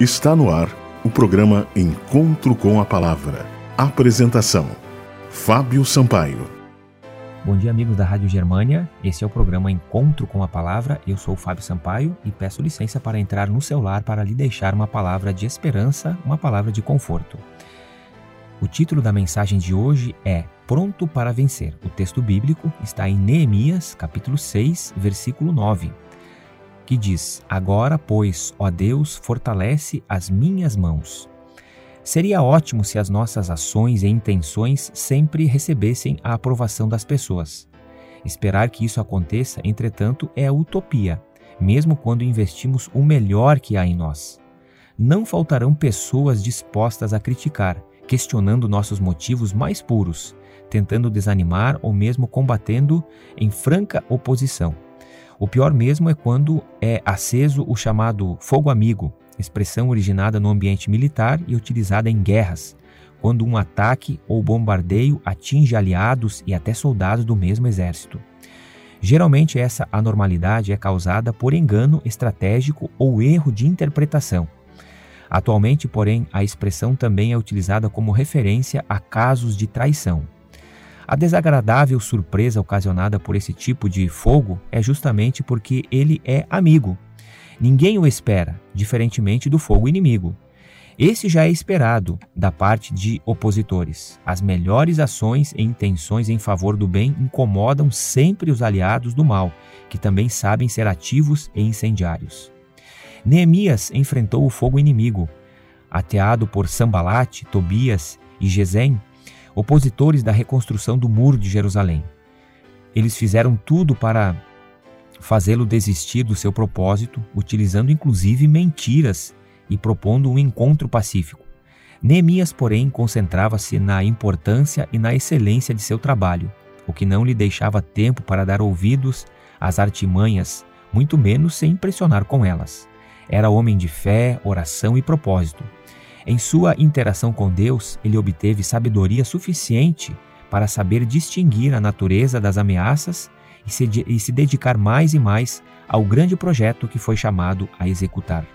Está no ar o programa Encontro com a Palavra. Apresentação: Fábio Sampaio. Bom dia, amigos da Rádio Germânia. Esse é o programa Encontro com a Palavra. Eu sou o Fábio Sampaio e peço licença para entrar no seu lar para lhe deixar uma palavra de esperança, uma palavra de conforto. O título da mensagem de hoje é Pronto para Vencer. O texto bíblico está em Neemias, capítulo 6, versículo 9 que diz: Agora, pois, ó Deus, fortalece as minhas mãos. Seria ótimo se as nossas ações e intenções sempre recebessem a aprovação das pessoas. Esperar que isso aconteça, entretanto, é utopia, mesmo quando investimos o melhor que há em nós. Não faltarão pessoas dispostas a criticar, questionando nossos motivos mais puros, tentando desanimar ou mesmo combatendo em franca oposição. O pior mesmo é quando é aceso o chamado fogo amigo, expressão originada no ambiente militar e utilizada em guerras, quando um ataque ou bombardeio atinge aliados e até soldados do mesmo exército. Geralmente, essa anormalidade é causada por engano estratégico ou erro de interpretação. Atualmente, porém, a expressão também é utilizada como referência a casos de traição. A desagradável surpresa ocasionada por esse tipo de fogo é justamente porque ele é amigo. Ninguém o espera, diferentemente do fogo inimigo. Esse já é esperado da parte de opositores. As melhores ações e intenções em favor do bem incomodam sempre os aliados do mal, que também sabem ser ativos e incendiários. Neemias enfrentou o fogo inimigo. Ateado por Sambalate, Tobias e Gesem, opositores da reconstrução do Muro de Jerusalém. Eles fizeram tudo para fazê-lo desistir do seu propósito, utilizando inclusive mentiras e propondo um encontro pacífico. Neemias, porém, concentrava-se na importância e na excelência de seu trabalho, o que não lhe deixava tempo para dar ouvidos às artimanhas, muito menos se impressionar com elas. Era homem de fé, oração e propósito. Em sua interação com Deus, ele obteve sabedoria suficiente para saber distinguir a natureza das ameaças e se, e se, dedicar mais e mais ao grande projeto que foi chamado a executar.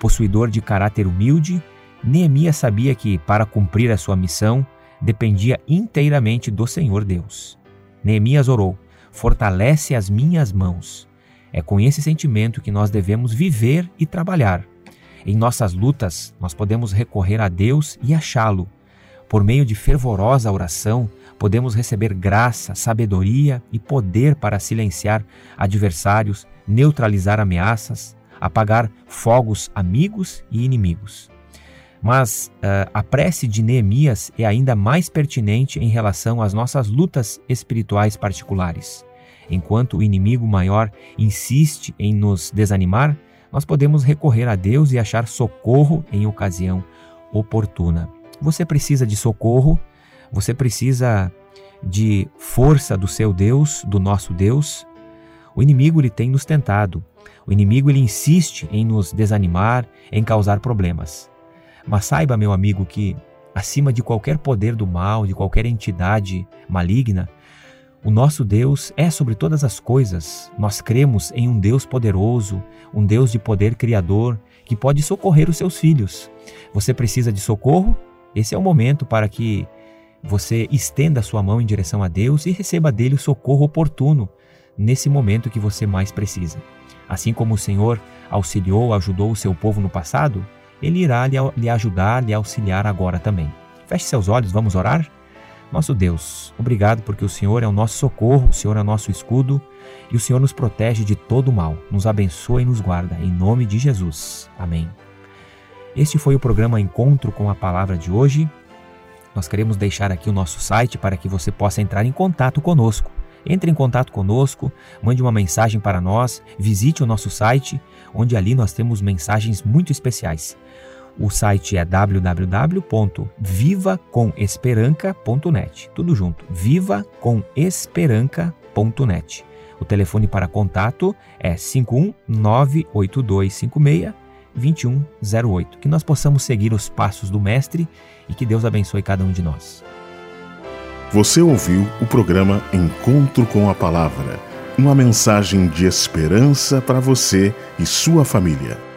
Possuidor de caráter humilde, Neemias sabia que, para cumprir a sua missão, dependia inteiramente do Senhor Deus. Neemias orou: Fortalece as minhas mãos. É com esse sentimento que nós devemos viver e trabalhar em nossas lutas, nós podemos recorrer a Deus e achá-lo. Por meio de fervorosa oração, podemos receber graça, sabedoria e poder para silenciar adversários, neutralizar ameaças, apagar fogos amigos e inimigos. Mas uh, a prece de Neemias é ainda mais pertinente em relação às nossas lutas espirituais particulares. Enquanto o inimigo maior insiste em nos desanimar, nós podemos recorrer a Deus e achar socorro em ocasião oportuna. Você precisa de socorro, você precisa de força do seu Deus, do nosso Deus. O inimigo ele tem nos tentado. O inimigo ele insiste em nos desanimar, em causar problemas. Mas saiba, meu amigo, que acima de qualquer poder do mal, de qualquer entidade maligna, o nosso Deus é sobre todas as coisas. Nós cremos em um Deus poderoso, um Deus de poder criador, que pode socorrer os seus filhos. Você precisa de socorro? Esse é o momento para que você estenda sua mão em direção a Deus e receba dele o socorro oportuno nesse momento que você mais precisa. Assim como o Senhor auxiliou, ajudou o seu povo no passado, ele irá lhe ajudar, lhe auxiliar agora também. Feche seus olhos, vamos orar? Nosso Deus, obrigado porque o Senhor é o nosso socorro, o Senhor é o nosso escudo e o Senhor nos protege de todo mal. Nos abençoa e nos guarda. Em nome de Jesus. Amém. Este foi o programa Encontro com a Palavra de hoje. Nós queremos deixar aqui o nosso site para que você possa entrar em contato conosco. Entre em contato conosco, mande uma mensagem para nós, visite o nosso site, onde ali nós temos mensagens muito especiais. O site é www.vivacomesperanca.net. Tudo junto, vivacomesperanca.net. O telefone para contato é 5198256 2108. Que nós possamos seguir os passos do Mestre e que Deus abençoe cada um de nós. Você ouviu o programa Encontro com a Palavra uma mensagem de esperança para você e sua família.